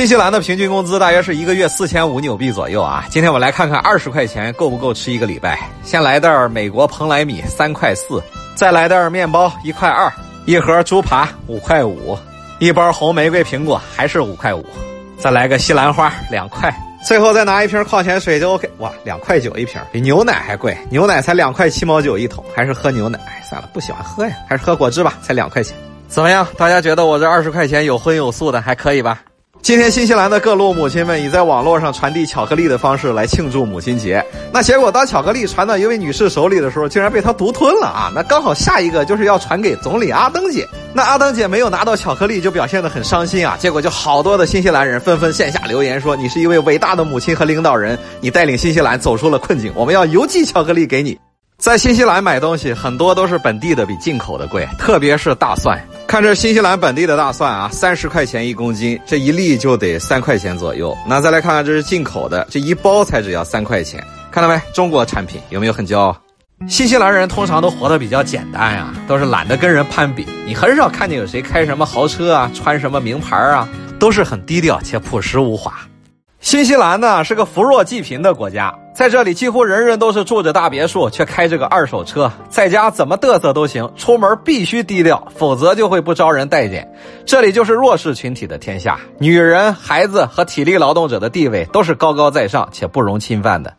新西兰的平均工资大约是一个月四千五纽币左右啊。今天我来看看二十块钱够不够吃一个礼拜。先来袋美国蓬莱米三块四，再来袋面包一块二，一盒猪扒五块五，一包红玫瑰苹果还是五块五，再来个西兰花两块，最后再拿一瓶矿泉水就 OK。哇，两块九一瓶，比牛奶还贵，牛奶才两块七毛九一桶，还是喝牛奶。哎，算了，不喜欢喝呀，还是喝果汁吧，才两块钱。怎么样？大家觉得我这二十块钱有荤有素的，还可以吧？今天新西兰的各路母亲们以在网络上传递巧克力的方式来庆祝母亲节，那结果当巧克力传到一位女士手里的时候，竟然被她独吞了啊！那刚好下一个就是要传给总理阿登姐，那阿登姐没有拿到巧克力就表现得很伤心啊！结果就好多的新西兰人纷纷线下留言说：“你是一位伟大的母亲和领导人，你带领新西兰走出了困境，我们要邮寄巧克力给你。”在新西兰买东西很多都是本地的比进口的贵，特别是大蒜。看这新西兰本地的大蒜啊，三十块钱一公斤，这一粒就得三块钱左右。那再来看看这是进口的，这一包才只要三块钱，看到没？中国产品有没有很骄傲？新西兰人通常都活得比较简单呀，都是懒得跟人攀比。你很少看见有谁开什么豪车啊，穿什么名牌啊，都是很低调且朴实无华。新西兰呢是个扶弱济贫的国家，在这里几乎人人都是住着大别墅，却开着个二手车，在家怎么嘚瑟都行，出门必须低调，否则就会不招人待见。这里就是弱势群体的天下，女人、孩子和体力劳动者的地位都是高高在上且不容侵犯的。